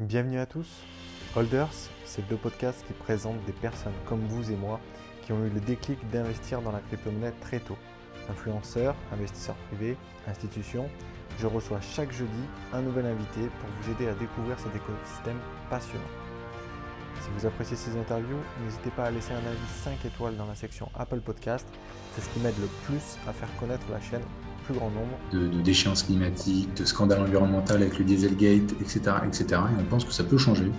Bienvenue à tous. Holders, c'est deux podcasts qui présentent des personnes comme vous et moi qui ont eu le déclic d'investir dans la crypto-monnaie très tôt. Influenceurs, investisseurs privés, institutions, je reçois chaque jeudi un nouvel invité pour vous aider à découvrir cet écosystème passionnant. Si vous appréciez ces interviews, n'hésitez pas à laisser un avis 5 étoiles dans la section Apple Podcast. C'est ce qui m'aide le plus à faire connaître la chaîne plus grand nombre. De, de déchéance climatique, de scandale environnemental avec le Dieselgate, etc., etc. Et on pense que ça peut changer.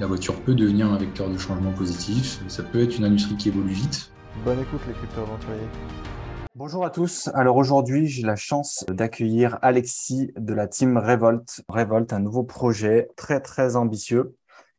La voiture peut devenir un vecteur de changement positif. Ça peut être une industrie qui évolue vite. Bonne écoute les crypto-aventuriers. Bonjour à tous. Alors aujourd'hui, j'ai la chance d'accueillir Alexis de la team Revolt. Revolt, un nouveau projet très très ambitieux.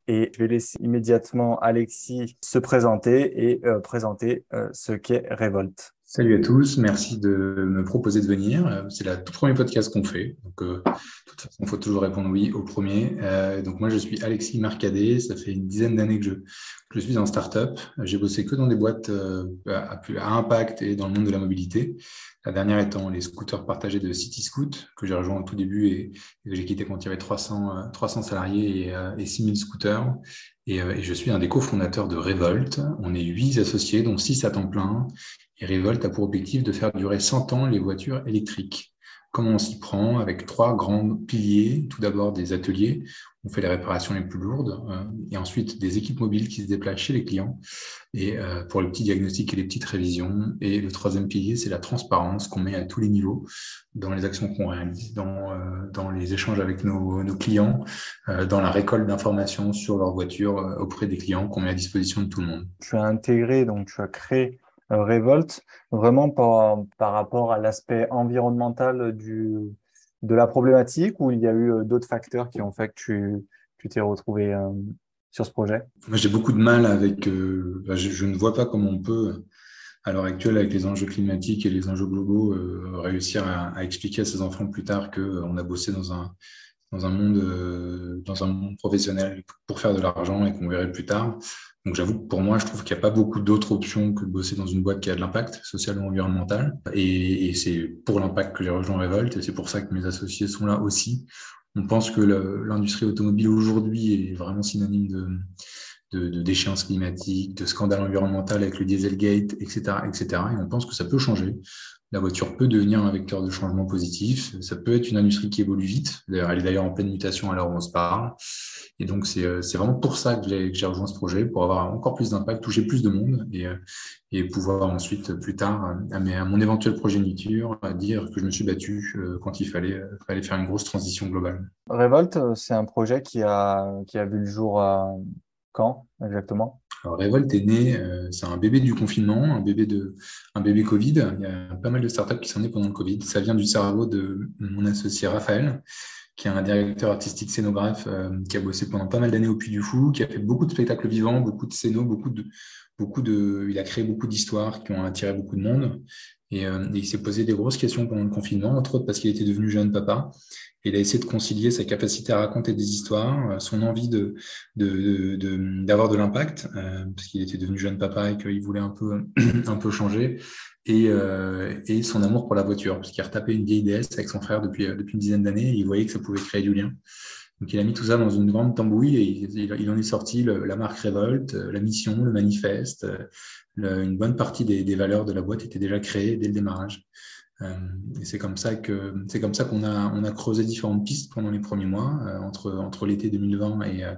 Et je vais laisser immédiatement Alexis se présenter et euh, présenter euh, ce qu'est Revolt. Salut à tous, merci de me proposer de venir. C'est le tout premier podcast qu'on fait. Donc, euh, de toute façon, il faut toujours répondre oui au premier. Euh, donc, moi, je suis Alexis Marcadet. Ça fait une dizaine d'années que je, je suis en startup. J'ai bossé que dans des boîtes euh, à, à, impact et dans le monde de la mobilité. La dernière étant les scooters partagés de CityScoot, que j'ai rejoint au tout début et, que j'ai quitté quand il y avait 300, 300 salariés et, et 6000 scooters. Et, et, je suis un des cofondateurs de Revolt. On est huit associés, dont six à temps plein. Et Revolt a pour objectif de faire durer 100 ans les voitures électriques. Comment on s'y prend Avec trois grands piliers? Tout d'abord des ateliers, on fait les réparations les plus lourdes, euh, et ensuite des équipes mobiles qui se déplacent chez les clients, et euh, pour le petit diagnostic et les petites révisions. Et le troisième pilier, c'est la transparence qu'on met à tous les niveaux dans les actions qu'on réalise, dans, euh, les échanges avec nos, clients, dans la récolte d'informations sur leur voiture auprès des clients qu'on met à disposition de tout le monde. Tu as intégré, donc tu as créé révolte, vraiment par, par rapport à l'aspect environnemental du, de la problématique ou il y a eu d'autres facteurs qui ont fait que tu tu t'es retrouvé euh, sur ce projet? J'ai beaucoup de mal avec. Euh, je, ne vois pas comment on peut, à l'heure actuelle, avec les enjeux climatiques et les enjeux globaux, euh, réussir à, à, expliquer à ses enfants plus tard qu'on a bossé dans un, dans un monde, dans un monde professionnel pour faire de l'argent et qu'on verrait plus tard. Donc j'avoue que pour moi, je trouve qu'il n'y a pas beaucoup d'autres options que de bosser dans une boîte qui a de l'impact social ou environnemental. Et, et c'est pour l'impact que j'ai rejoint Revolt et c'est pour ça que mes associés sont là aussi. On pense que l'industrie automobile aujourd'hui est vraiment synonyme de, de, de, déchéance climatique, de scandale environnemental avec le Dieselgate, etc., etc. Et on pense que ça peut changer. La voiture peut devenir un vecteur de changement positif. Ça peut être une industrie qui évolue vite. Elle est d'ailleurs en pleine mutation à l'heure où on se parle. Et donc, c'est vraiment pour ça que j'ai rejoint ce projet, pour avoir encore plus d'impact, toucher plus de monde et, et pouvoir ensuite, plus tard, à, mes, à mon éventuelle progéniture, dire que je me suis battu quand il fallait, fallait faire une grosse transition globale. Revolt, c'est un projet qui a, qui a vu le jour à quand exactement? Alors, Revolt est né, euh, c'est un bébé du confinement, un bébé, de, un bébé Covid. Il y a pas mal de startups qui sont nées pendant le Covid. Ça vient du cerveau de mon associé Raphaël, qui est un directeur artistique scénographe euh, qui a bossé pendant pas mal d'années au Puy du Fou, qui a fait beaucoup de spectacles vivants, beaucoup de scénos, beaucoup de, beaucoup de, il a créé beaucoup d'histoires qui ont attiré beaucoup de monde. Et, euh, et il s'est posé des grosses questions pendant le confinement, entre autres parce qu'il était devenu jeune papa. Il a essayé de concilier sa capacité à raconter des histoires, son envie de, de, de, d'avoir de, de l'impact, euh, parce qu'il était devenu jeune papa et qu'il voulait un peu, un peu changer, et, euh, et son amour pour la voiture, parce qu'il a retapé une vieille DS avec son frère depuis, depuis une dizaine d'années, et il voyait que ça pouvait créer du lien. Donc il a mis tout ça dans une grande tambouille et il, en est sorti la marque Révolte, la mission, le manifeste, une bonne partie des, des, valeurs de la boîte étaient déjà créées dès le démarrage. Euh, et c'est comme ça que c'est comme ça qu'on a on a creusé différentes pistes pendant les premiers mois euh, entre entre l'été 2020 et, euh,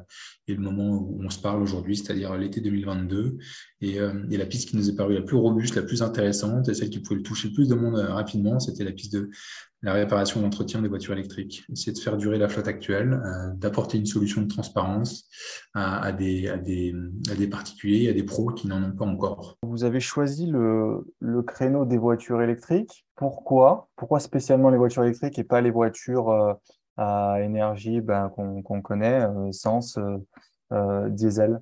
et, le moment où on se parle aujourd'hui, c'est-à-dire l'été 2022. Et, et, la piste qui nous est parue la plus robuste, la plus intéressante et celle qui pouvait toucher le plus de monde rapidement, c'était la piste de la réparation et l'entretien des voitures électriques. Essayer de faire durer la flotte actuelle, euh, d'apporter une solution de transparence à, des, particuliers, à des pros qui n'en ont pas encore. Vous avez choisi le, le, créneau des voitures électriques. Pourquoi? Pourquoi spécialement les voitures électriques et pas les voitures euh, à énergie ben, qu'on qu connaît, euh, essence, diesel?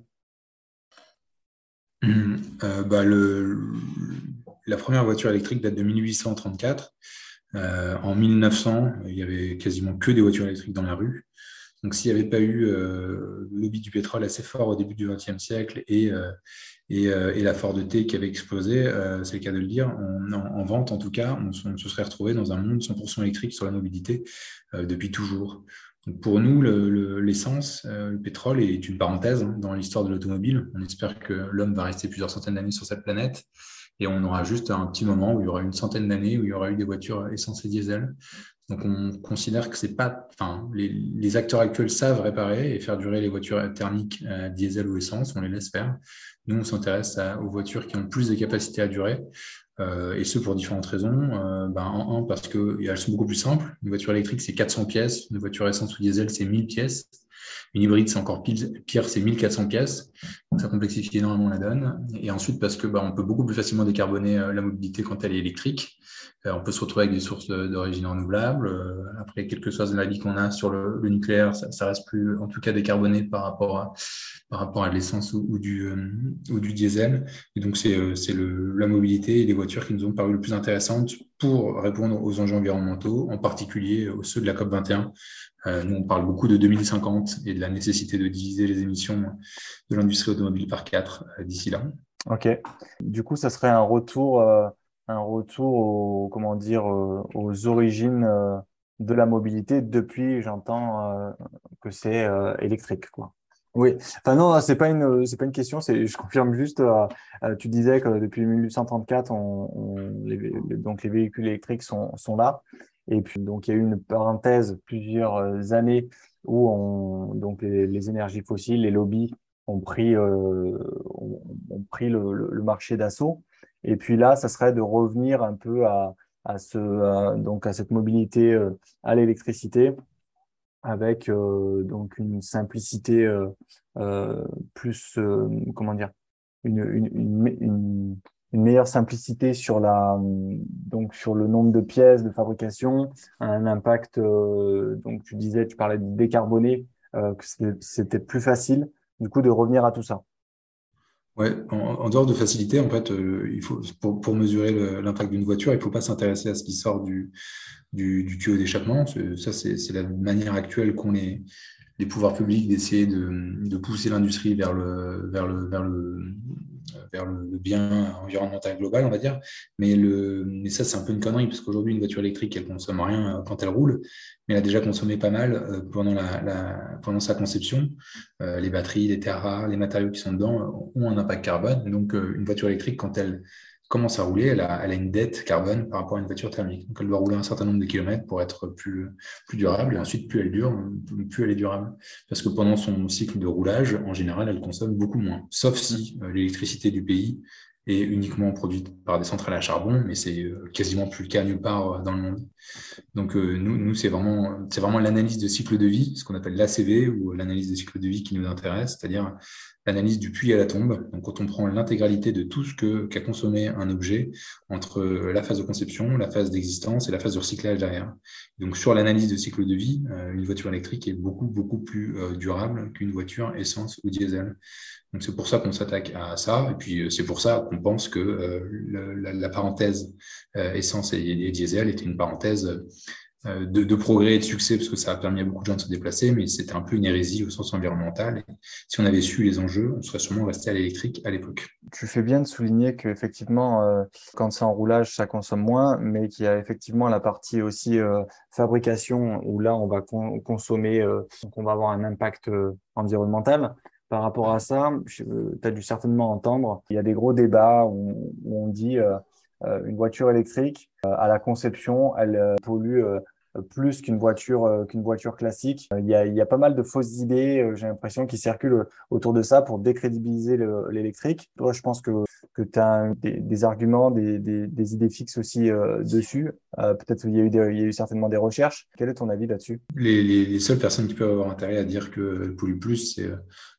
Mmh, bah la première voiture électrique date de 1834. Euh, en 1900, il y avait quasiment que des voitures électriques dans la rue. Donc, s'il n'y avait pas eu euh, le lobby du pétrole assez fort au début du XXe siècle et, euh, et, euh, la Ford T qui avait explosé, euh, c'est le cas de le dire, en, en, vente en tout cas, on, se serait retrouvé dans un monde 100% électrique sur la mobilité euh, depuis toujours. Pour nous, l'essence, le, pétrole est une parenthèse hein, dans l'histoire de l'automobile. On espère que l'homme va rester plusieurs centaines d'années sur cette planète et on aura juste un petit moment où il y aura une centaine d'années où il y aura eu des voitures essence et diesel. Donc on considère que c'est pas, enfin, les, acteurs actuels savent réparer et faire durer les voitures thermiques diesel ou essence, on les laisse faire. Nous, on s'intéresse aux voitures qui ont plus de capacités à durer. Euh, et ce pour différentes raisons. Euh, ben, en un, parce qu'elles sont beaucoup plus simples. Une voiture électrique, c'est 400 pièces. Une voiture essence ou diesel, c'est 1000 pièces. Une hybride, c'est encore pire, c'est 1400 pièces. Donc, ça complexifie énormément la donne. Et ensuite, parce que ben, on peut beaucoup plus facilement décarboner euh, la mobilité quand elle est électrique. Euh, on peut se retrouver avec des sources d'origine renouvelable. Euh, après, quelque chose de la qu'on a sur le, nucléaire, ça, reste plus, en tout cas, décarboné par rapport à, par rapport à l'essence ou, du, ou du diesel. Et donc, c'est la mobilité et les voitures qui nous ont paru le plus intéressantes pour répondre aux enjeux environnementaux, en particulier ceux de la COP21, euh, nous, on parle beaucoup de 2050 et de la nécessité de diviser les émissions de l'industrie automobile par quatre euh, d'ici là. Ok. Du coup, ça serait un retour, euh, un retour aux, comment dire, aux origines de la mobilité depuis, j'entends que c'est électrique, quoi. Oui. Enfin non, c'est pas une, c'est pas une question. C'est, je confirme juste. tu disais que depuis 1834, on, les, donc les véhicules électriques sont, sont là. Et puis, donc, il y a eu une parenthèse, plusieurs euh, années où on, donc les, énergies fossiles, les lobbies ont pris, euh, ont, pris le, marché d'assaut. Et puis là, ça serait de revenir un peu à, à, ce, donc à cette mobilité euh, à l'électricité avec donc une simplicité plus, comment dire, une meilleure simplicité sur la donc sur le nombre de pièces de fabrication, un impact euh, donc tu disais tu parlais de décarboner euh, que c'était plus facile du coup de revenir à tout ça. Ouais, en, dehors de facilité, en fait, euh, il faut pour, pour mesurer l'impact d'une voiture, il ne faut pas s'intéresser à ce qui sort du, du, tuyau d'échappement. Ça, c'est la manière actuelle qu'ont les, les pouvoirs publics d'essayer de, pousser l'industrie vers le, vers le, vers le, vers le, bien environnemental global, on va dire. Mais, le, mais ça, c'est un peu une connerie, parce qu'aujourd'hui, une voiture électrique, elle consomme rien euh, quand elle roule, mais elle a déjà consommé pas mal euh, pendant, la, pendant sa conception. Euh, les batteries, les terres rares, les matériaux qui sont dedans ont un impact carbone. Donc, une voiture électrique, quand elle commence à rouler, elle a, une dette carbone par rapport à une voiture thermique. Donc, elle doit rouler un certain nombre de kilomètres pour être plus, plus durable. Et ensuite, plus elle dure, plus elle est durable. Parce que pendant son cycle de roulage, en général, elle consomme beaucoup moins. Sauf si euh, l'électricité du pays est uniquement produite par des centrales à charbon, mais c'est euh, quasiment plus le cas nulle part euh, dans le monde. Donc, nous, nous c'est vraiment, c'est vraiment l'analyse de cycle de vie, ce qu'on appelle l'ACV, ou l'analyse de cycle de vie qui nous intéresse, c'est-à-dire l'analyse du puits à la tombe. Donc, quand on prend l'intégralité de tout ce qu'a consommé un objet entre la phase de conception, la phase d'existence et la phase de recyclage derrière. Donc, sur l'analyse de cycle de vie, euh, une voiture électrique est beaucoup, beaucoup plus euh, durable qu'une voiture essence ou diesel. C'est pour ça qu'on s'attaque à ça. Et puis, euh, c'est pour ça qu'on pense que la, parenthèse essence et, diesel était une parenthèse euh, de, progrès et de succès parce que ça a permis à beaucoup de gens de se déplacer, mais c'était un peu une hérésie au sens environnemental. si on avait su les enjeux, on serait sûrement resté à l'électrique à l'époque. Tu fais bien de souligner qu'effectivement, euh, quand c'est en roulage, ça consomme moins, mais qu'il y a effectivement la partie aussi euh, fabrication où là, on va consommer, donc on va avoir un impact environnemental. Par rapport à ça, tu as dû certainement entendre, il y a des gros débats où, on dit une voiture électrique, à la conception, elle pollue plus qu'une voiture euh, qu'une voiture classique. Euh, il y, a, pas mal de fausses idées, euh, j'ai l'impression, qui circulent autour de ça pour décrédibiliser l'électrique. Toi, je pense que, que tu as des, arguments, des, des, idées fixes aussi dessus. Peut-être qu'il y, a eu y a eu certainement des recherches. Quel est ton avis là-dessus? Les, les, les, seules personnes qui peuvent avoir intérêt à dire qu'elle pollue plus, c'est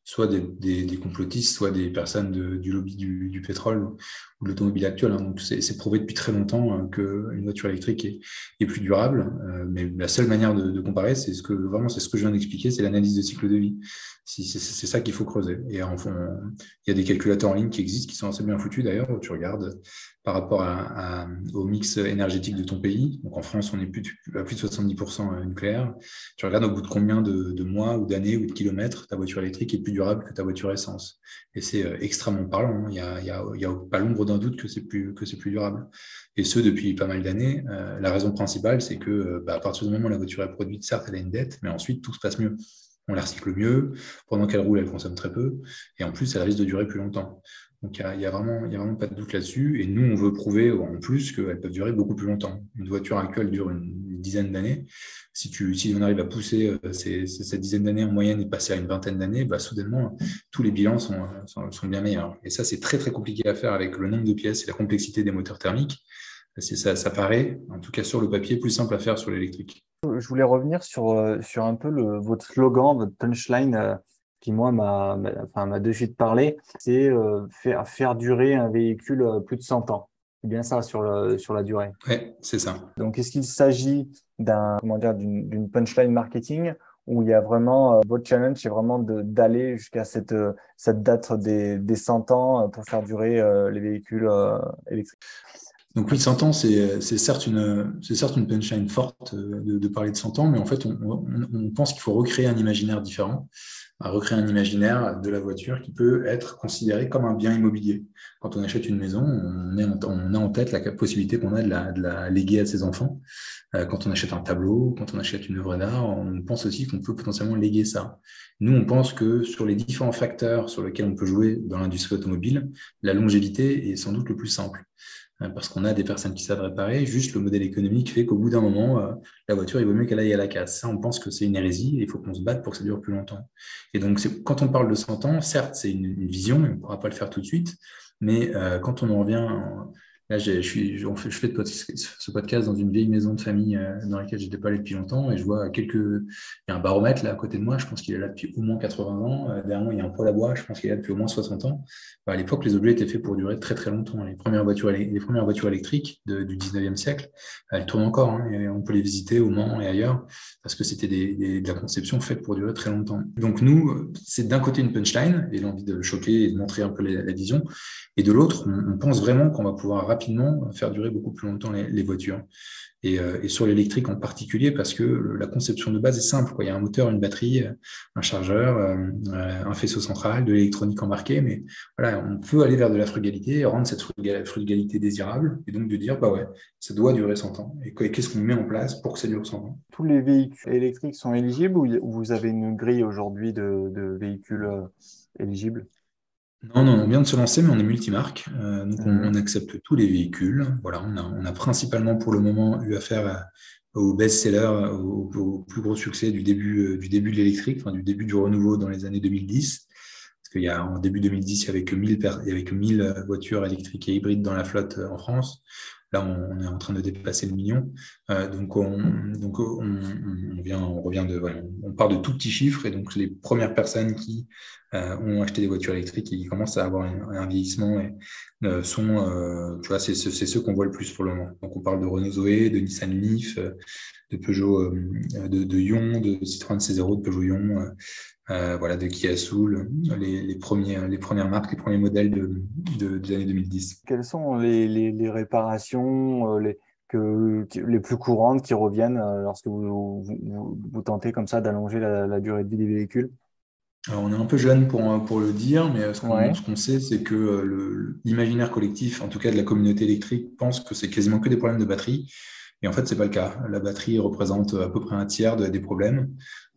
soit des, des, complotistes, soit des personnes du lobby du, pétrole ou de l'automobile actuelle. Hein. Donc, c'est prouvé depuis très longtemps euh, qu'une voiture électrique est, plus durable. Euh, mais la seule manière de, comparer, c'est ce que vraiment, c'est ce je viens d'expliquer, c'est l'analyse de cycle de vie. C'est ça qu'il faut creuser. Et enfin, il y a des calculateurs en ligne qui existent, qui sont assez bien foutu d'ailleurs, tu regardes par rapport au mix énergétique de ton pays. Donc en France, on est plus, à plus de 70% nucléaire. Tu regardes au bout de combien de, mois ou d'années ou de kilomètres ta voiture électrique est plus durable que ta voiture essence. Et c'est euh, extrêmement parlant. Hein. Il n'y a, a, pas l'ombre d'un doute que c'est plus, que plus durable. Et ce, depuis pas mal d'années. Euh, la raison principale, c'est que bah, à partir du moment où la voiture est produite, certes, elle a une dette, mais ensuite, tout se passe mieux on la recycle mieux. Pendant qu'elle roule, elle consomme très peu. Et en plus, elle risque de durer plus longtemps. Donc, il n'y a, vraiment, a vraiment pas de doute là-dessus. Et nous, on veut prouver en plus qu'elles peuvent durer beaucoup plus longtemps. Une voiture actuelle dure une, dizaine d'années. Si, on arrive à pousser euh, cette dizaine d'années en moyenne et passer à une vingtaine d'années, bah, soudainement, tous les bilans sont, bien meilleurs. Et ça, c'est très, très compliqué à faire avec le nombre de pièces et la complexité des moteurs thermiques. Ça, paraît, en tout cas sur le papier, plus simple à faire sur l'électrique. Je voulais revenir sur, euh, un peu votre slogan, votre punchline euh, qui, moi, m'a enfin, de suite parlé. C'est euh, faire, faire durer un véhicule plus de 100 ans. C'est bien ça sur, le, sur la durée. Oui, c'est ça. Donc, est-ce qu'il s'agit d'un, comment dire, d'une punchline marketing où il y a vraiment, votre challenge, c'est vraiment d'aller jusqu'à cette, cette date des, des 100 ans pour faire durer les véhicules électriques? Donc oui, 100 ans, c'est certes, une, certes une punchline forte euh, de, parler de 100 ans, mais en fait, on, pense qu'il faut recréer un imaginaire différent, recréer un imaginaire de la voiture qui peut être considéré comme un bien immobilier. Quand on achète une maison, on, est on a en tête la possibilité qu'on a de la, de la, léguer à ses enfants. Euh, quand on achète un tableau, quand on achète une œuvre d'art, on pense aussi qu'on peut potentiellement léguer ça. Nous, on pense que sur les différents facteurs sur lesquels on peut jouer dans l'industrie automobile, la longévité est sans doute le plus simple. Euh, parce qu'on a des personnes qui savent réparer. Juste le modèle économique fait qu'au bout d'un moment, euh, la voiture, il vaut mieux qu'elle aille à la casse. Ça, on pense que c'est une hérésie et il faut qu'on se batte pour que ça dure plus longtemps. Et donc, quand on parle de 100 ans, certes, c'est une, vision, on ne pourra pas le faire tout de suite, mais euh, quand on en revient Là, je, je, fais ce podcast dans une vieille maison de famille euh, dans laquelle je n'étais pas allé depuis longtemps et je vois quelques. Il y a un baromètre là à côté de moi, je pense qu'il est là depuis au moins 80 ans. Euh, derrière moi, il y a un poêle à bois, je pense qu'il est là depuis au moins 60 ans. à l'époque, les objets étaient faits pour durer très très longtemps. Les premières voitures, les premières voitures électriques du 19e siècle, elles tournent encore. Hein, et on peut les visiter au Mans et ailleurs parce que c'était de la conception faite pour durer très longtemps. Donc, nous, c'est d'un côté une punchline et l'envie de choquer et de montrer un peu la, vision. Et de l'autre, on, on pense vraiment qu'on va pouvoir rapidement faire durer beaucoup plus longtemps les, voitures. Euh, et, sur l'électrique en particulier, parce que la conception de base est simple. Quoi. Il y a un moteur, une batterie, un chargeur, euh, un faisceau central, de l'électronique embarquée, mais voilà, on peut aller vers de la frugalité et rendre cette frugalité désirable, et donc de dire, bah ouais, ça doit durer 100 ans. Et qu'est-ce qu'on met en place pour que ça dure 100 ans? Tous les véhicules électriques sont éligibles ou vous avez une grille aujourd'hui de, véhicules euh, éligibles? Non, non, on vient de se lancer, mais on est multimarque. Euh, donc, on, accepte tous les véhicules. Voilà, on a, principalement pour le moment eu affaire aux best-sellers, au, plus gros succès du début, euh, du début de l'électrique, enfin, du début du renouveau dans les années 2010. Parce qu'il y a, en début 2010, il n'y avait que 1000, il y avait que 1000 voitures électriques et hybrides dans la flotte euh, en France. Là, on, est en train de dépasser le million. Euh, donc, on, donc on, vient, on revient de, on part de tout petits chiffres. Et donc, les premières personnes qui euh, ont acheté des voitures électriques et qui commencent à avoir un, vieillissement et, euh, sont, tu vois, c'est ceux qu'on voit le plus pour le moment. Donc, on parle de Renault Zoé, de Nissan Leaf, de Peugeot, de, de Ion, de Citroën C0, de Peugeot Ion. Euh, voilà, de Kia Soul, les, les, premiers, les premières marques, les premiers modèles de, des années 2010. Quelles sont les, réparations euh, les, que, les plus courantes qui reviennent euh, lorsque vous, vous, tentez comme ça d'allonger la, durée de vie des véhicules? Alors, on est un peu jeune pour, pour le dire, mais ce qu'on sait, c'est que l'imaginaire collectif, en tout cas de la communauté électrique, pense que c'est quasiment que des problèmes de batterie. Et en fait, ce n'est pas le cas. La batterie représente à peu près un tiers des problèmes.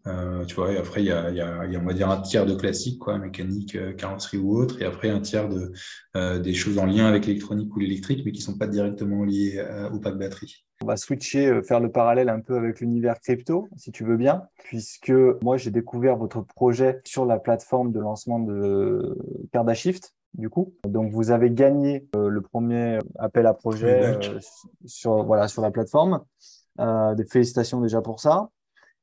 Euh, tu vois, et après, il y a, y, a, y a, on va dire, un tiers de classique, quoi, mécanique, euh, carrosserie ou autre, et après un tiers de, euh, des choses en lien avec l'électronique ou l'électrique, mais qui ne sont pas directement liées au pack batterie. On va switcher, faire le parallèle un peu avec l'univers crypto, si tu veux bien, puisque moi, j'ai découvert votre projet sur la plateforme de lancement de Cardashift, du coup. Donc, vous avez gagné le premier appel à projet sur, voilà, sur la plateforme. des félicitations déjà pour ça.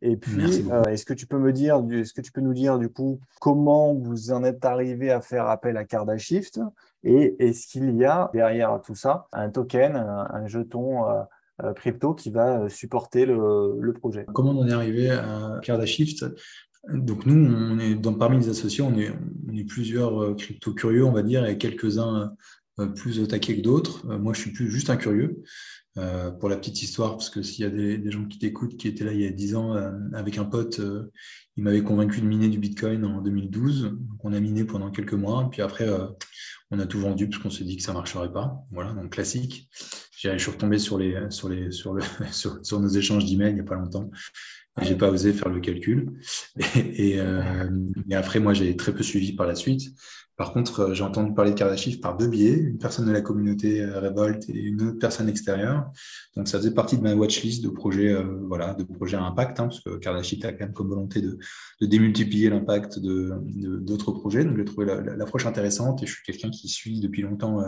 Et puis, euh, est-ce que tu peux me dire, est-ce que tu peux nous dire du coup comment vous en êtes arrivé à faire appel à Cardashift et est-ce qu'il y a derrière tout ça un token, un, jeton euh, euh, crypto qui va supporter le, projet? Comment on est arrivé à Cardashift donc nous, on est dans, parmi les associés, on est, on est plusieurs crypto curieux, on va dire, et quelques-uns plus au taquet que d'autres. moi, je suis plus juste un curieux. Pour la petite histoire, parce que s'il y a des, gens qui t'écoutent, qui étaient là il y a 10 ans avec un pote, il m'avait convaincu de miner du Bitcoin en 2012. Donc on a miné pendant quelques mois, puis après on a tout vendu parce qu'on s'est dit que ça ne marcherait pas. Voilà, donc classique. Je suis retombé sur, les, sur, les, sur, sur, nos échanges d'emails il n'y a pas longtemps. Je n'ai pas osé faire le calcul. Et après, moi, j'ai très peu suivi par la suite. Par contre, euh, j'ai entendu parler de Kardashian par deux biais, une personne de la communauté euh, Revolt et une autre personne extérieure. Donc, ça faisait partie de ma watchlist de projets, euh, voilà, de projets à impact, hein, parce que Kardashian a quand même comme volonté de, démultiplier l'impact d'autres projets. Donc, j'ai trouvé l'approche intéressante et je suis quelqu'un qui suit depuis longtemps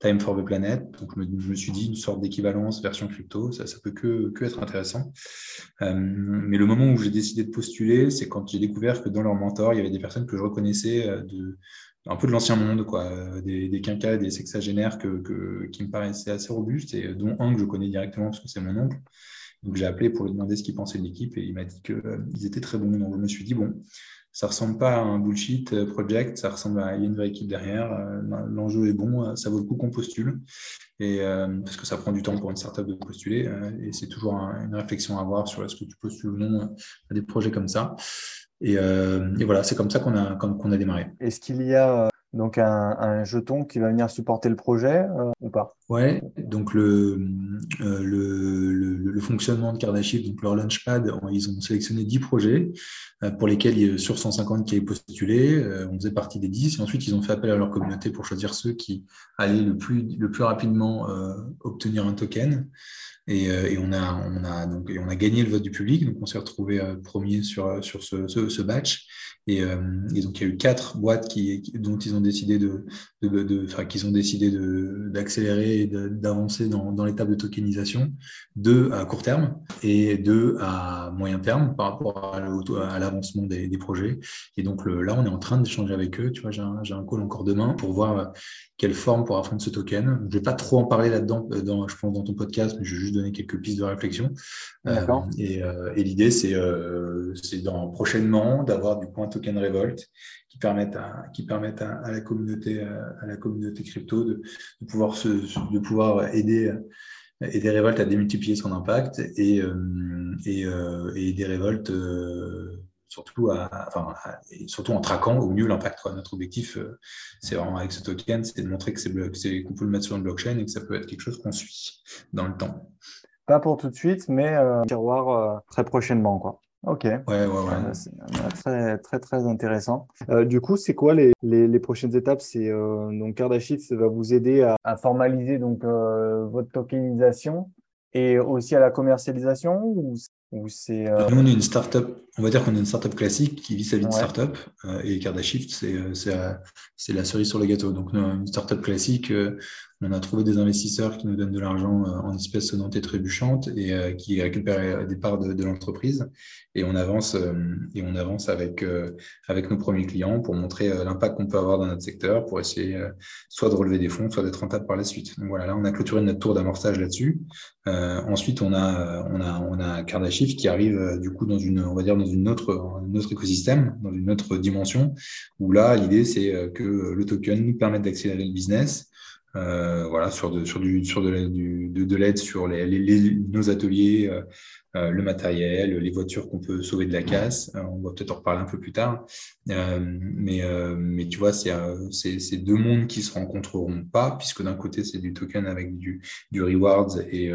Time for the Planet. Donc, je me, suis dit une sorte d'équivalence version crypto, ça, ça peut que, que être intéressant. mais le moment où j'ai décidé de postuler, c'est quand j'ai découvert que dans leur mentor, il y avait des personnes que je reconnaissais de un peu de l'ancien monde, quoi, des, des quinquas, des sexagénaires que, qui me paraissaient assez robustes, et dont un que je connais directement parce que c'est mon oncle. Donc j'ai appelé pour lui demander ce qu'il pensait de l'équipe et il m'a dit qu'ils euh, étaient très bons. Donc je me suis dit, bon, ça ressemble pas à un bullshit euh, project, ça ressemble à il y a une vraie équipe derrière, euh, l'enjeu est bon, ça vaut le coup qu'on postule. Et, parce que ça prend du temps pour une startup de postuler et c'est toujours une réflexion à avoir sur est-ce que tu postules ou non à des projets comme ça. Euh, et, voilà, c'est comme ça qu'on a, qu'on a démarré. Est-ce qu'il y a euh, donc un, jeton qui va venir supporter le projet euh, ou pas? Ouais, donc le, le, le, fonctionnement de Kardashian, donc leur Launchpad, ils ont sélectionné 10 projets pour lesquels, sur 150 qui avaient postulé, on faisait partie des 10. Et ensuite, ils ont fait appel à leur communauté pour choisir ceux qui allaient le plus, le plus rapidement obtenir un token. Et, euh, on, a, on, a, donc, on a gagné le vote du public, donc on s'est retrouvé euh, premier sur, sur ce, ce, batch. Et, euh, donc il y a eu quatre boîtes qui, dont ils ont décidé de, de, de qu'ils ont décidé d'accélérer et d'avancer dans, dans l'étape de tokenisation, deux à court terme et deux à moyen terme par rapport à l'avancement des, des, projets. Et donc le, là, on est en train d'échanger avec eux. Tu vois, j'ai un, un, call encore demain pour voir quelle forme pourra prendre ce token. Je ne vais pas trop en parler là-dedans, dans, je pense, dans ton podcast, mais je vais juste donner quelques pistes de réflexion. Euh, et, euh, et l'idée, c'est euh, dans, prochainement d'avoir du un token Revolt permettent à, qui permettent à, la communauté, à la communauté crypto de, pouvoir, se, de pouvoir aider aider Revolt à démultiplier son impact et, et, et aider Revolt surtout, enfin, surtout en traquant au mieux l'impact. Notre objectif, euh, c'est vraiment avec ce token, c'est de montrer que c'est qu'on peut le mettre sur une blockchain et que ça peut être quelque chose qu'on suit dans le temps. Pas pour tout de suite, mais euh, tiroir euh, très prochainement. Quoi. Ok. Ouais, ouais, ouais. C'est très, très, très intéressant. du coup, c'est quoi les, les, prochaines étapes? C'est donc Kardashift va vous aider à, à formaliser donc votre tokenisation et aussi à la commercialisation ou c'est. Euh, Nous, on est une startup, on va dire qu'on est une startup classique qui vit sa vie de startup. Euh, et Cardashift, c'est, euh, c'est, la cerise sur le gâteau. Donc, une startup classique, on a trouvé des investisseurs qui nous donnent de l'argent euh, en espèces sonnantes et trébuchantes et euh, qui récupèrent des parts de, l'entreprise. Et on avance, euh, et on avance avec, avec nos premiers clients pour montrer l'impact qu'on peut avoir dans notre secteur, pour essayer soit de relever des fonds, soit d'être rentable par la suite. Donc voilà, là, on a clôturé notre tour d'amorçage là-dessus. ensuite, on a, on a, on a Cardashift qui arrive du coup dans une, on va dire, dans une autre, un autre écosystème, dans une autre dimension, où là, l'idée, c'est que le token nous permette d'accélérer le business, euh, voilà, sur de, du, sur de, de, l'aide sur les, nos ateliers, euh, euh, le matériel, les voitures qu'on peut sauver de la casse. on va peut-être en reparler un peu plus tard. mais, mais tu vois, c'est deux mondes qui se rencontreront pas, puisque d'un côté, c'est du token avec du, du rewards et,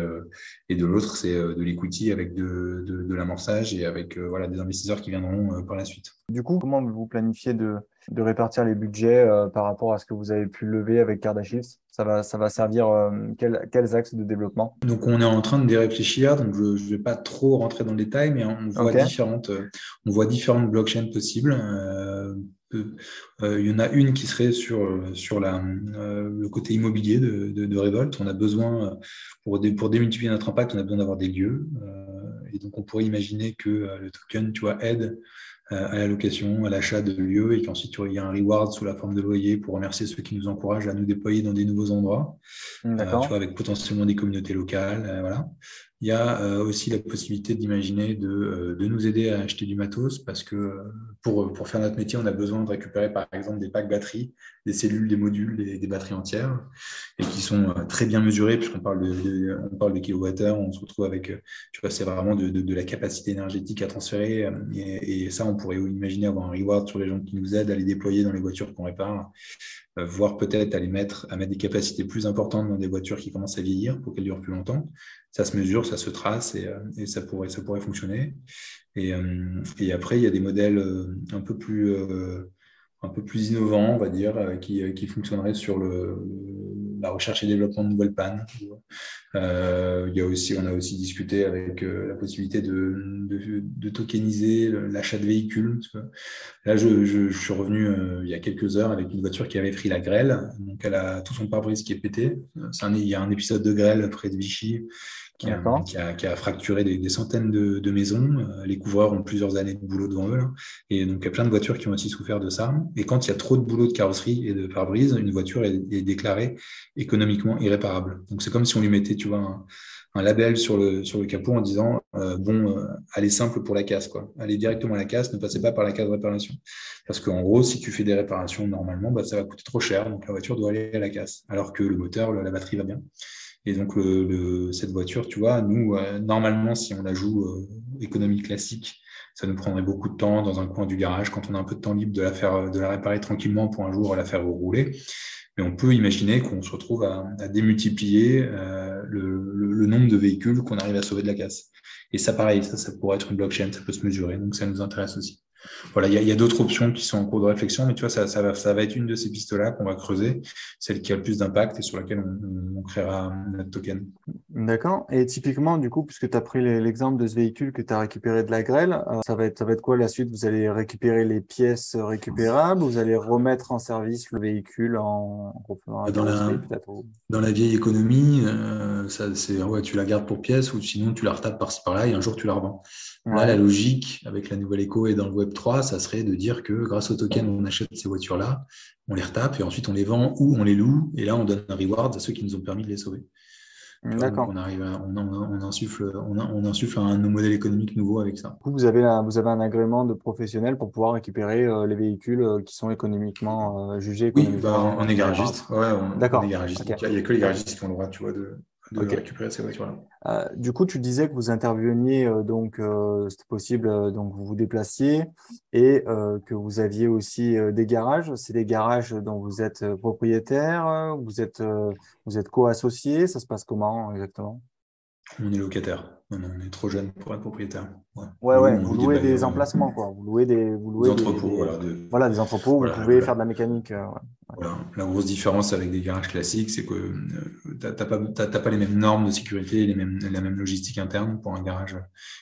et de l'autre, c'est de l'equity avec de, de, l'amorçage et avec voilà, des investisseurs qui viendront par la suite. Du coup, comment vous planifiez de, de répartir les budgets par rapport à ce que vous avez pu lever avec Cardashift ça va, ça va servir euh, quels axes de développement? Donc, on est en train de les réfléchir. Donc, je ne vais pas trop rentrer dans le détail, mais on voit, différentes, euh, on voit différentes blockchains possibles. Euh, il y en a une qui serait sur, sur la, le côté immobilier de, de, de, Revolt. On a besoin, pour, pour démultiplier notre impact, on a besoin d'avoir des lieux. et donc, on pourrait imaginer que le token tu vois, aide euh, à la location, à l'achat de lieux, et qu'ensuite il y a un reward sous la forme de loyer pour remercier ceux qui nous encouragent à nous déployer dans des nouveaux endroits, euh, tu vois, avec potentiellement des communautés locales. Euh, voilà. Il y a euh, aussi la possibilité d'imaginer de, euh, de, nous aider à acheter du matos parce que euh, pour, pour, faire notre métier, on a besoin de récupérer par exemple des packs batteries, des cellules, des modules, des, batteries entières et qui sont très bien mesurées puisqu'on parle de, on parle de kilowattheures, on se retrouve avec, tu vois, c'est vraiment de, de, la capacité énergétique à transférer et, ça, on pourrait imaginer avoir un reward sur les gens qui nous aident à les déployer dans les voitures qu'on répare voire peut-être à les mettre, à mettre des capacités plus importantes dans des voitures qui commencent à vieillir pour qu'elles durent plus longtemps. Ça se mesure, ça se trace et, euh, ça, pourrait, ça pourrait fonctionner. Et, euh, et, après, il y a des modèles un peu plus, un peu plus innovants, on va dire, qui, qui fonctionneraient sur le, la recherche et développement de nouvelles pannes. Euh, il y a aussi, on a aussi discuté avec euh, la possibilité de, de, tokeniser l'achat de véhicules. Là, je, je, suis revenu euh, il y a quelques heures avec une voiture qui avait pris la grêle. Donc, elle a tout son pare-brise qui est pété. Un, il y a un épisode de grêle près de Vichy qui a, qui, a, fracturé des, centaines de, maisons. Euh, les couvreurs ont plusieurs années de boulot devant eux. Et donc, il y a plein de voitures qui ont aussi souffert de ça. Et quand il y a trop de boulot de carrosserie et de pare-brise, une voiture est, déclarée économiquement irréparable. Donc, c'est comme si on lui mettait, tu vois, un, label sur le, sur le capot en disant euh, bon, euh, allez simple pour la casse, quoi. Allez directement à la casse, ne passez pas par la case de réparation. Parce qu'en gros, si tu fais des réparations normalement, bah, ça va coûter trop cher, donc la voiture doit aller à la casse. Alors que le moteur, la batterie va bien. Et donc, le, cette voiture, tu vois, nous, euh, normalement, si on la joue euh, économie classique, ça nous prendrait beaucoup de temps dans un coin du garage quand on a un peu de temps libre de la faire, de la réparer tranquillement pour un jour la faire rouler. Mais on peut imaginer qu'on se retrouve à, à démultiplier euh, le, le, nombre de véhicules qu'on arrive à sauver de la casse. Et ça, pareil, ça, ça pourrait être une blockchain, ça peut se mesurer. Donc, ça nous intéresse aussi voilà, il y a, d'autres options qui sont en cours de réflexion, mais tu vois, ça, ça, va, ça va être une de ces pistes-là qu'on va creuser, celle qui a le plus d'impact et sur laquelle on, créera notre token. D'accord. Et typiquement, du coup, puisque tu as pris l'exemple de ce véhicule que tu as récupéré de la grêle, euh, ça, va être, ça va être quoi la suite? Vous allez récupérer les pièces récupérables Vous allez remettre en service le véhicule en, dans, la, dans la vieille économie, euh, ça, ouais, tu la gardes pour pièces ou sinon tu la retapes par-ci par-là et un jour tu la revends. Là, la logique avec la nouvelle éco et dans le Web 3, ça serait de dire que grâce au token, on achète ces voitures-là, on les retape et ensuite on les vend ou on les loue et là on donne un reward à ceux qui nous ont permis de les sauver. D'accord. On arrive, on, on, insuffle, on, on, insuffle un modèle économique nouveau avec ça. Vous avez, vous avez un agrément de professionnel pour pouvoir récupérer euh, les véhicules euh, qui sont économiquement euh, jugés. Oui, bah, on est garagiste. Ouais, D'accord. Il n'y a, que les garagistes qui ont le droit, tu vois, de, de récupérer ces voitures-là. Euh, du coup, tu disais que vous interveniez, euh, donc euh, c'était possible, donc vous vous déplaciez et que vous aviez aussi des garages. C'est des garages dont vous êtes propriétaire, vous êtes, vous êtes co-associé. Ça se passe comment exactement? On est locataire on est trop jeune pour être propriétaire. Ouais, ouais, vous louez des emplacements, quoi. Vous louez des, vous louez des entrepôts. voilà, voilà, des entrepôts où vous pouvez faire de la mécanique. Euh. La grosse différence avec des garages classiques, c'est que euh, tu n'as pas, pas, les mêmes normes de sécurité, les mêmes, la même logistique interne pour un garage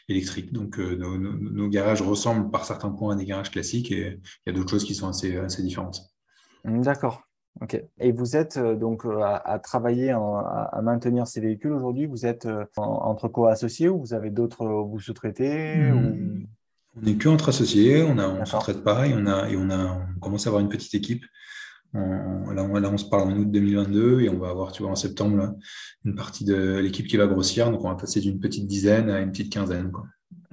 électrique. Donc, euh, nos, garages ressemblent par certains points à des garages classiques et il y a d'autres choses qui sont assez, assez différentes. D'accord. Ok. Et vous êtes euh, donc euh, à, travailler à, maintenir ces véhicules aujourd'hui Vous êtes euh, entre co-associés ou vous avez d'autres vous sous-traitez hmm. On n'est que entre associés, on ne sous-traite pas et on, a, et on, a, on commence à avoir une petite équipe. là, on, se parle en août 2022 et on va avoir, tu vois, en septembre, une partie de l'équipe qui va grossir. Donc, on va passer d'une petite dizaine à une petite quinzaine.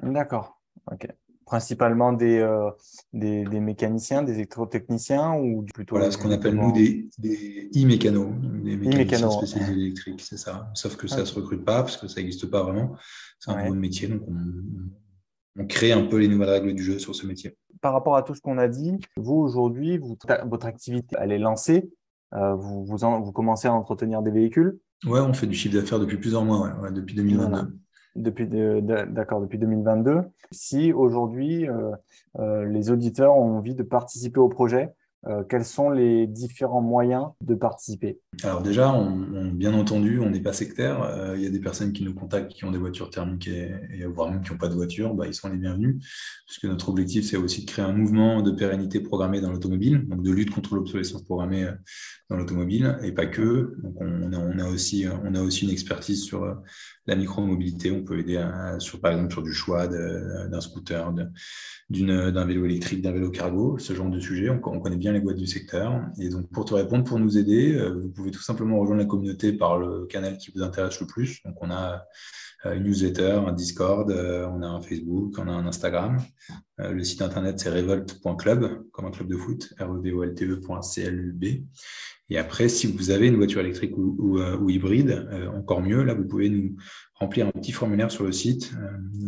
D'accord. Ok principalement des, euh, des, des, mécaniciens, des électrotechniciens ou plutôt Voilà, ce qu'on appelle nous des, des e-mécanos, des mécaniciens spécialisés électriques, c'est ça. Sauf que ça ne se recrute pas parce que ça n'existe pas vraiment. C'est un nouveau métier, donc on, on, crée un peu les nouvelles règles du jeu sur ce métier. Par rapport à tout ce qu'on a dit, vous aujourd'hui, votre activité, elle est lancée. Euh, vous, vous, vous, commencez à entretenir des véhicules Ouais, on fait du chiffre d'affaires depuis plusieurs mois, ouais, depuis 2022 depuis, d'accord, depuis 2022. Si aujourd'hui, euh, euh, les auditeurs ont envie de participer au projet, euh, quels sont les différents moyens de participer? Alors déjà, bien entendu, on n'est pas sectaire. Euh, il y a des personnes qui nous contactent qui ont des voitures thermiques et, et voire même qui n'ont pas de voiture, bah, ils sont les bienvenus, puisque notre objectif, c'est aussi de créer un mouvement de pérennité programmée dans l'automobile, donc de lutte contre l'obsolescence programmée euh, dans l'automobile, et pas que. Donc on, a, aussi, on a aussi une expertise sur la micromobilité. On peut aider, sur, par exemple, sur du choix d'un scooter, d'un vélo électrique, d'un vélo cargo, ce genre de sujet. On connaît bien les boîtes du secteur. Et donc, pour te répondre, pour nous aider, vous pouvez tout simplement rejoindre la communauté par le canal qui vous intéresse le plus. Donc, on a une newsletter, un Discord, on a un Facebook, on a un Instagram. Le site internet, c'est revolt.club, comme un club de foot, r e v o l t eclub Et après, si vous avez une voiture électrique ou, ou hybride, encore mieux, là, vous pouvez nous remplir un petit formulaire sur le site.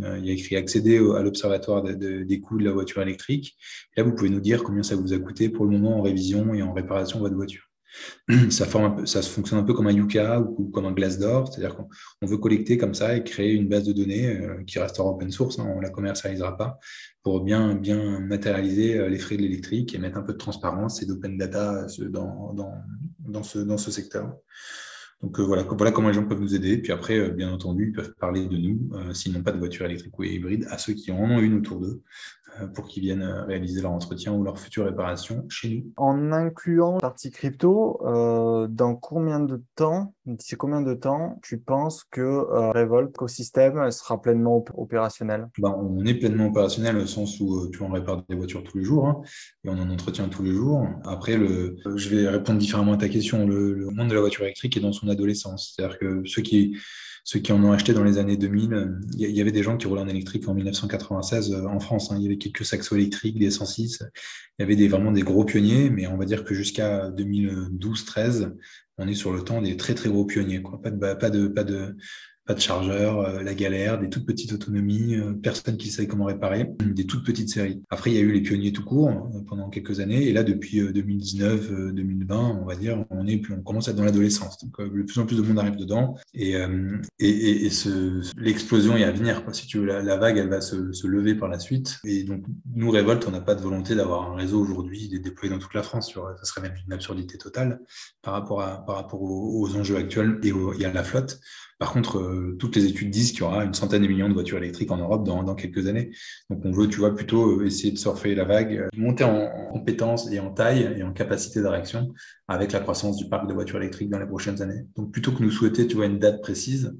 Euh, il y a écrit accéder à l'observatoire des coûts de la voiture électrique. là, vous pouvez nous dire combien ça vous a coûté pour le moment en révision et en réparation de votre voiture. Ça, fonctionne un peu comme un Yuka ou, comme un Glassdoor, c'est-à-dire qu'on veut collecter comme ça et créer une base de données euh, qui restera open source, hein, on ne la commercialisera pas, pour bien, bien matérialiser euh, les frais de l'électrique et mettre un peu de transparence et d'open data dans, dans, dans, ce, dans ce secteur. Donc euh, voilà, voilà comment les gens peuvent nous aider. Puis après, euh, bien entendu, ils peuvent parler de nous, euh, s'ils n'ont pas de voiture électrique ou hybride, à ceux qui en ont une autour d'eux. Euh, pour qu'ils viennent euh, réaliser leur entretien ou leur future réparation chez nous. En incluant la partie crypto, euh, dans combien de temps, d'ici combien de temps tu penses que Revolt écosystème sera pleinement opérationnel ben, On est pleinement opérationnel au sens où tu en répares des voitures tous les jours hein, et on en entretient tous les jours. Après, le, je vais répondre différemment à ta question. Le, le monde de la voiture électrique est dans son adolescence. C'est-à-dire que ceux qui ceux qui en ont acheté dans les années 2000, il y avait des gens qui roulaient en électrique en 1996 euh, en France. Hein. Il y avait quelques saxos électriques, des 106. Il y avait vraiment des gros pionniers, mais on va dire que jusqu'à 2012-13, on est sur le temps des très très gros pionniers. Pas de, pas de, pas de chargeur, euh, la galère, des toutes petites autonomies, euh, personne qui sait comment réparer, des toutes petites séries. Après, il y a eu les pionniers tout court euh, pendant quelques années, et là, depuis 2019-2020, on va dire, on, est, on commence à être dans l'adolescence. Donc, de plus en plus de monde arrive dedans, et, l'explosion est à venir. Si tu veux, la, vague, elle va se, lever par la suite. Et donc, nous, Révolte, on n'a pas de volonté d'avoir un réseau aujourd'hui déployé dans toute la France. Ça serait même une absurdité totale par rapport, aux, enjeux actuels et, et à la flotte. Par contre, euh, toutes les études disent qu'il y aura une centaine de millions de voitures électriques en Europe dans, quelques années. Donc, on veut, tu vois, plutôt euh, essayer de surfer la vague, euh, monter en, compétences et en taille et en capacité de réaction avec la croissance du parc de voitures électriques dans les prochaines années. Donc, plutôt que nous souhaiter, tu vois, une date précise,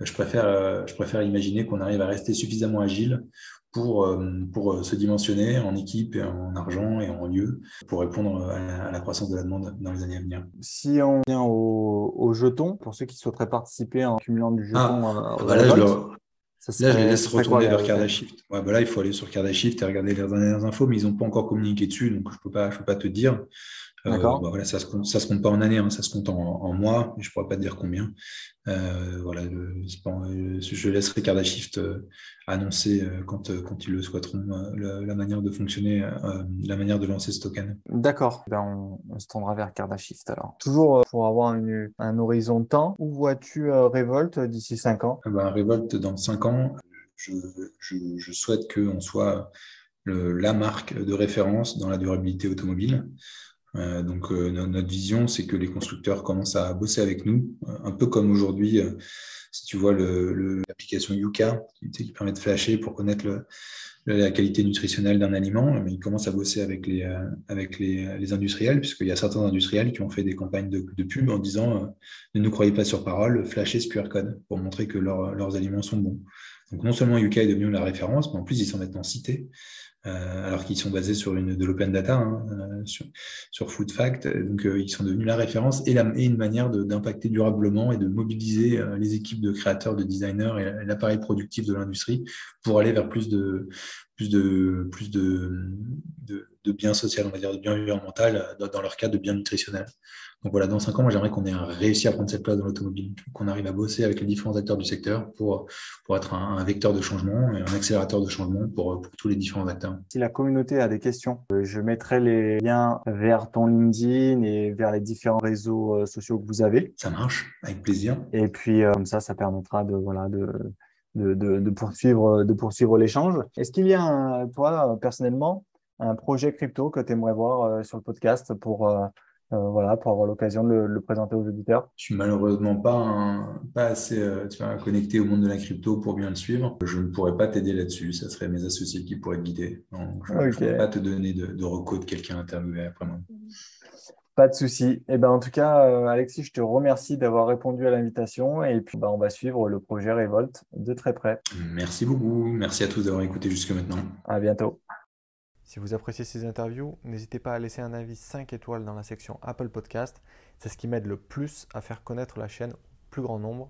je préfère, je préfère imaginer qu'on arrive à rester suffisamment agile pour, euh, pour euh, se dimensionner en équipe, et en argent et en lieu pour répondre à la, croissance de la demande dans les années à venir. Si on vient au, jeton, pour ceux qui souhaiteraient participer en cumulant du jeton, ah, bah là, je là, je les laisse retourner vers Cardashift. Ouais, bah là, il faut aller sur Cardashift et regarder les dernières infos, mais ils n'ont pas encore communiqué dessus, donc je ne peux, pas, je peux pas te dire. Euh, bah voilà, ça ne se, compte pas en années, hein, ça se compte en, mois, je ne pourrais pas te dire combien. Euh, voilà, euh, je laisserai Cardashift annoncer quand, quand ils le souhaiteront la, manière de fonctionner, la manière de lancer ce token. D'accord, ben on, se tendra vers Cardashift alors. Toujours pour avoir un horizon de temps, où vois-tu Revolt d'ici 5 ans? Eh ben, Revolt dans 5 ans, je, je, je souhaite qu'on soit le, la marque de référence dans la durabilité automobile. Euh, donc euh, notre vision, c'est que les constructeurs commencent à bosser avec nous, un peu comme aujourd'hui, euh, si tu vois l'application Yuka, qui, permet de flasher pour connaître la qualité nutritionnelle d'un aliment, mais ils commencent à bosser avec les, industriels, puisqu'il y a certains industriels qui ont fait des campagnes de, pub en disant ne nous croyez pas sur parole, flashez ce QR code pour montrer que leurs aliments sont bons. Donc non seulement Yuka est devenu la référence, mais en plus ils sont maintenant cités. Euh, alors qu'ils sont basés sur une, de l'open data, hein, euh, sur, Food Fact. Donc, euh, ils sont devenus la référence et, une manière d'impacter durablement et de mobiliser les équipes de créateurs, de designers et l'appareil productif de l'industrie pour aller vers plus de, plus de, plus de, de, bien social, on va dire, de bien environnemental, dans leur cas de bien nutritionnel. Donc voilà, dans cinq ans, moi j'aimerais qu'on ait réussi à prendre cette place dans l'automobile, qu'on arrive à bosser avec les différents acteurs du secteur pour, pour être un, vecteur de changement et un accélérateur de changement pour, pour, tous les différents acteurs. Si la communauté a des questions, euh, je mettrai les liens vers ton LinkedIn et vers les différents réseaux euh, sociaux que vous avez. Ça marche, avec plaisir. Et puis euh, comme ça, ça permettra de, voilà, de, de, de, poursuivre, de poursuivre l'échange. Est-ce qu'il y a, toi, personnellement, un projet crypto que tu aimerais voir sur le podcast pour euh, voilà, pour avoir l'occasion de le, présenter aux auditeurs Je suis malheureusement pas, pas assez euh, connecté au monde de la crypto pour bien le suivre. Je ne pourrais pas t'aider là-dessus. Ça serait mes associés qui pourraient te guider. Donc, je ne pourrais pas te donner de, de recours de quelqu'un interviewé après moi. Pas de souci. Eh ben, en tout cas, euh, Alexis, je te remercie d'avoir répondu à l'invitation et puis bah, on va suivre le projet Revolt de très près. Merci beaucoup. Merci à tous d'avoir écouté jusque maintenant. À bientôt. Si vous appréciez ces interviews, n'hésitez pas à laisser un avis 5 étoiles dans la section Apple Podcast. C'est ce qui m'aide le plus à faire connaître la chaîne au plus grand nombre